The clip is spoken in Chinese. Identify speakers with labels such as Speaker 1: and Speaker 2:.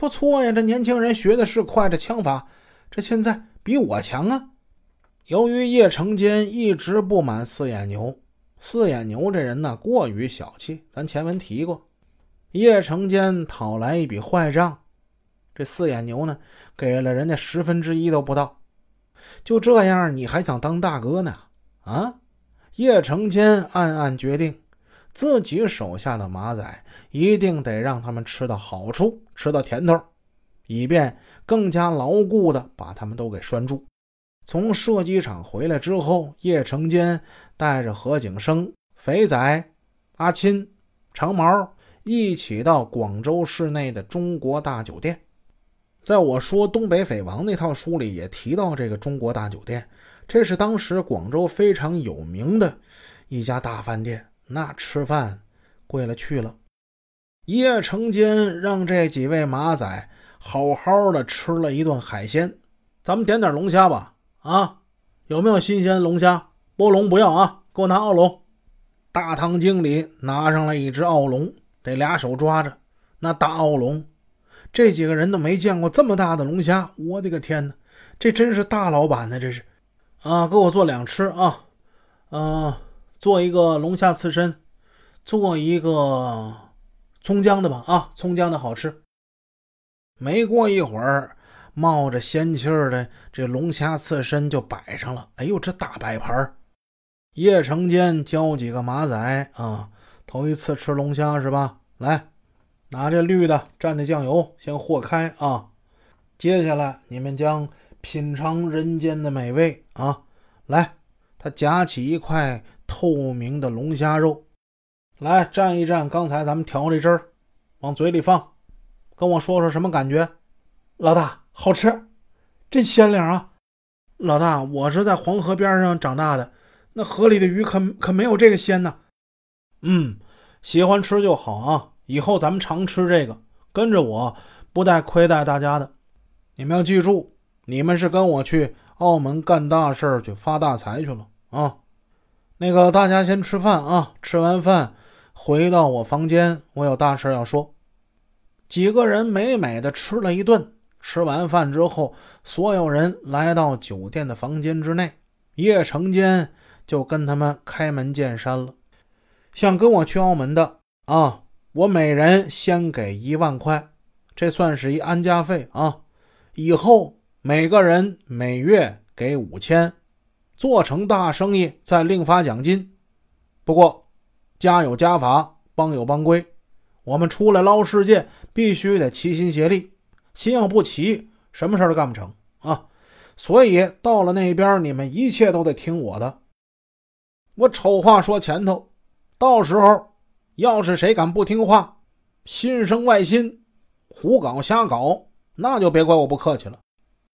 Speaker 1: 不错呀，这年轻人学的是快，这枪法，这现在比我强啊。由于叶成坚一直不满四眼牛，四眼牛这人呢过于小气，咱前文提过，叶成坚讨来一笔坏账，这四眼牛呢给了人家十分之一都不到，就这样你还想当大哥呢？啊！叶成坚暗暗决定，自己手下的马仔一定得让他们吃到好处，吃到甜头，以便更加牢固的把他们都给拴住。从射击场回来之后，叶成坚带着何景生、肥仔、阿钦、长毛一起到广州市内的中国大酒店。在我说《东北匪王》那套书里也提到这个中国大酒店，这是当时广州非常有名的一家大饭店，那吃饭贵了去了。叶成坚让这几位马仔好好的吃了一顿海鲜，咱们点点龙虾吧。啊，有没有新鲜龙虾？波龙不要啊，给我拿澳龙。大堂经理拿上了一只澳龙，得俩手抓着那大澳龙，这几个人都没见过这么大的龙虾。我的个天哪，这真是大老板呢！这是啊，给我做两吃啊，嗯，做一个龙虾刺身，做一个葱姜的吧啊，葱姜的好吃。没过一会儿。冒着仙气儿的这龙虾刺身就摆上了。哎呦，这大摆盘叶成坚教几个马仔啊，头一次吃龙虾是吧？来，拿这绿的蘸的酱油先和开啊。接下来你们将品尝人间的美味啊。来，他夹起一块透明的龙虾肉，来蘸一蘸刚才咱们调这汁儿，往嘴里放，跟我说说什么感觉，老大。好吃，真鲜灵啊！老大，我是在黄河边上长大的，那河里的鱼可可没有这个鲜呢。嗯，喜欢吃就好啊，以后咱们常吃这个，跟着我，不带亏待大家的。你们要记住，你们是跟我去澳门干大事儿去发大财去了啊！那个大家先吃饭啊，吃完饭回到我房间，我有大事要说。几个人美美的吃了一顿。吃完饭之后，所有人来到酒店的房间之内，叶成坚就跟他们开门见山了：“想跟我去澳门的啊，我每人先给一万块，这算是一安家费啊。以后每个人每月给五千，做成大生意再另发奖金。不过家有家法，帮有帮规，我们出来捞世界，必须得齐心协力。”心要不齐，什么事都干不成啊！所以到了那边，你们一切都得听我的。我丑话说前头，到时候要是谁敢不听话，心生外心，胡搞瞎搞，那就别怪我不客气了。